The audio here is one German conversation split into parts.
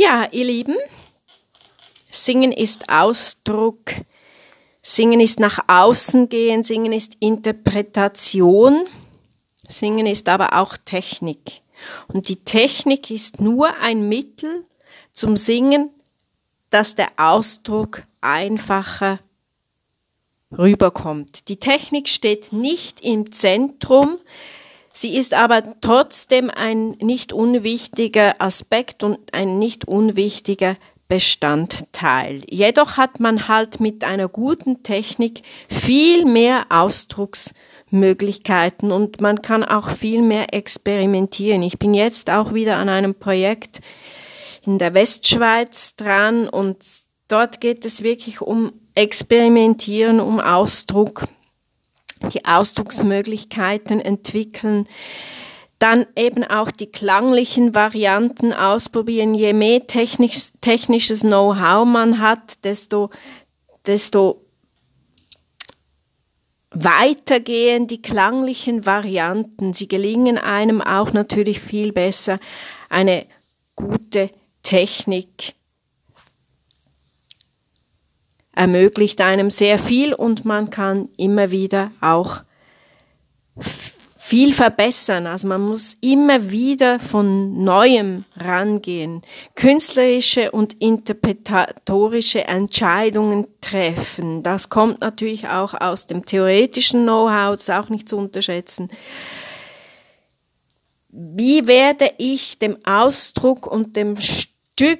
Ja, ihr Lieben, Singen ist Ausdruck, Singen ist nach außen gehen, Singen ist Interpretation, Singen ist aber auch Technik. Und die Technik ist nur ein Mittel zum Singen, dass der Ausdruck einfacher rüberkommt. Die Technik steht nicht im Zentrum, sie ist aber trotzdem ein nicht unwichtiger Aspekt und ein nicht unwichtiger Bestandteil. Jedoch hat man halt mit einer guten Technik viel mehr Ausdrucksmöglichkeiten und man kann auch viel mehr experimentieren. Ich bin jetzt auch wieder an einem Projekt in der Westschweiz dran und dort geht es wirklich um Experimentieren, um Ausdruck, die Ausdrucksmöglichkeiten entwickeln dann eben auch die klanglichen Varianten ausprobieren. Je mehr technisch, technisches Know-how man hat, desto, desto weiter gehen die klanglichen Varianten. Sie gelingen einem auch natürlich viel besser. Eine gute Technik ermöglicht einem sehr viel und man kann immer wieder auch viel verbessern. Also man muss immer wieder von neuem rangehen, künstlerische und interpretatorische Entscheidungen treffen. Das kommt natürlich auch aus dem theoretischen Know-how, das ist auch nicht zu unterschätzen. Wie werde ich dem Ausdruck und dem Stück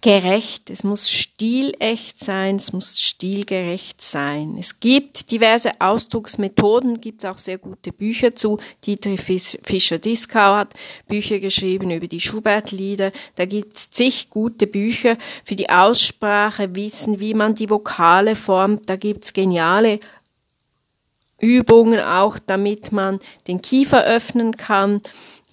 gerecht, es muss stilecht sein, es muss stilgerecht sein. Es gibt diverse Ausdrucksmethoden, gibt auch sehr gute Bücher zu. Dietrich Fischer-Dieskau hat Bücher geschrieben über die Schubert-Lieder. Da gibt es zig gute Bücher für die Aussprache, wissen, wie man die Vokale formt. Da gibt es geniale Übungen auch, damit man den Kiefer öffnen kann.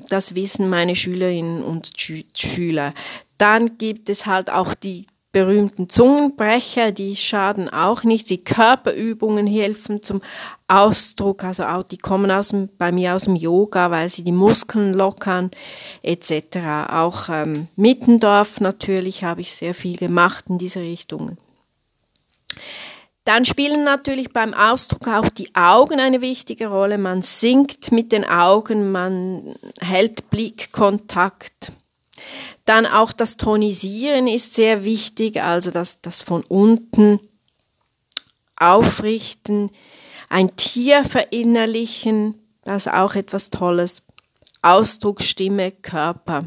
Das wissen meine Schülerinnen und Schüler. Dann gibt es halt auch die berühmten Zungenbrecher, die schaden auch nicht. Die Körperübungen helfen zum Ausdruck, also auch die kommen aus dem, bei mir aus dem Yoga, weil sie die Muskeln lockern etc. Auch ähm, Mittendorf natürlich habe ich sehr viel gemacht in diese Richtung. Dann spielen natürlich beim Ausdruck auch die Augen eine wichtige Rolle. Man singt mit den Augen, man hält Blickkontakt. Dann auch das Tonisieren ist sehr wichtig, also das, das von unten aufrichten, ein Tier verinnerlichen, das ist auch etwas Tolles. Ausdruck, Stimme, Körper.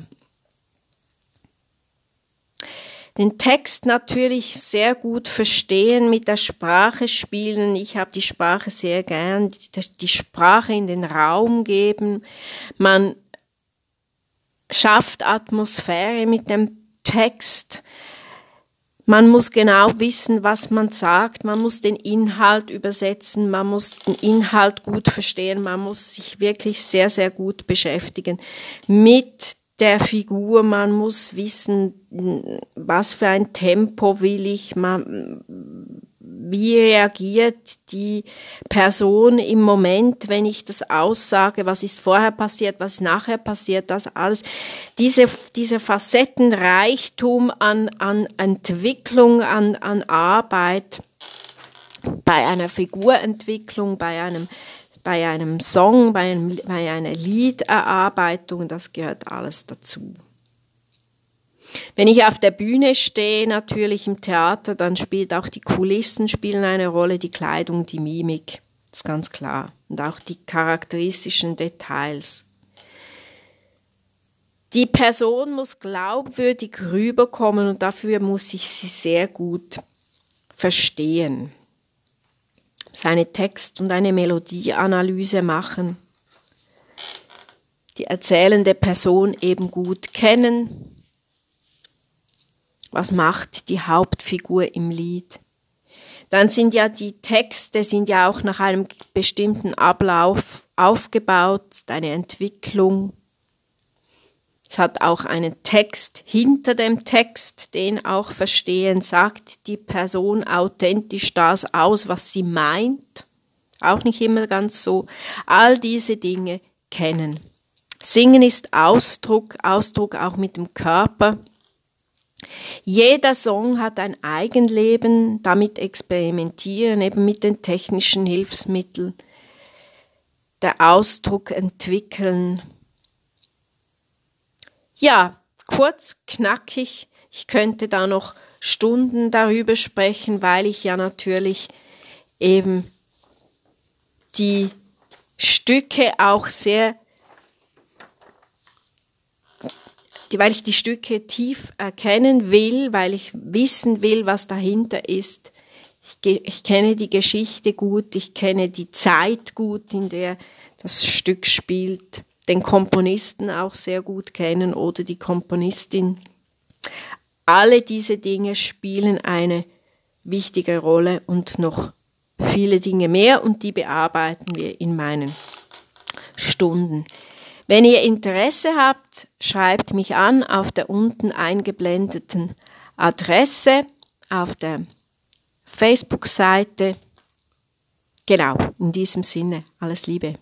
Den Text natürlich sehr gut verstehen, mit der Sprache spielen. Ich habe die Sprache sehr gern, die, Sprache in den Raum geben. Man schafft Atmosphäre mit dem Text. Man muss genau wissen, was man sagt. Man muss den Inhalt übersetzen. Man muss den Inhalt gut verstehen. Man muss sich wirklich sehr, sehr gut beschäftigen mit der Figur. Man muss wissen, was für ein Tempo will ich. Man, wie reagiert die Person im Moment, wenn ich das aussage, was ist vorher passiert, was ist nachher passiert, das alles. Diese, diese Facettenreichtum an, an Entwicklung, an, an Arbeit, bei einer Figurentwicklung, bei einem, bei einem Song, bei, einem, bei einer Liederarbeitung, das gehört alles dazu. Wenn ich auf der Bühne stehe, natürlich im Theater, dann spielt auch die Kulissen spielen eine Rolle, die Kleidung, die Mimik, das ist ganz klar. Und auch die charakteristischen Details. Die Person muss glaubwürdig rüberkommen und dafür muss ich sie sehr gut verstehen. Seine Text- und eine Melodieanalyse machen. Die erzählende Person eben gut kennen, was macht die Hauptfigur im Lied. Dann sind ja die Texte sind ja auch nach einem bestimmten Ablauf aufgebaut, eine Entwicklung. Es hat auch einen Text hinter dem Text, den auch verstehen, sagt die Person authentisch das aus, was sie meint. Auch nicht immer ganz so. All diese Dinge kennen. Singen ist Ausdruck, Ausdruck auch mit dem Körper. Jeder Song hat ein Eigenleben, damit experimentieren, eben mit den technischen Hilfsmitteln, der Ausdruck entwickeln. Ja, kurz, knackig. Ich könnte da noch Stunden darüber sprechen, weil ich ja natürlich eben die Stücke auch sehr weil ich die Stücke tief erkennen will, weil ich wissen will, was dahinter ist. Ich, ich, kenne die Geschichte gut, ich kenne die Zeit gut, in der das Stück spielt, den Komponisten auch sehr gut kennen oder die Komponistin. Alle diese Dinge spielen eine wichtige Rolle und noch viele Dinge mehr und die bearbeiten wir in meinen Stunden. Wenn ihr Interesse habt, schreibt mich an auf der unten eingeblendeten Adresse auf der Facebook-Seite. Genau, in diesem Sinne, alles Liebe.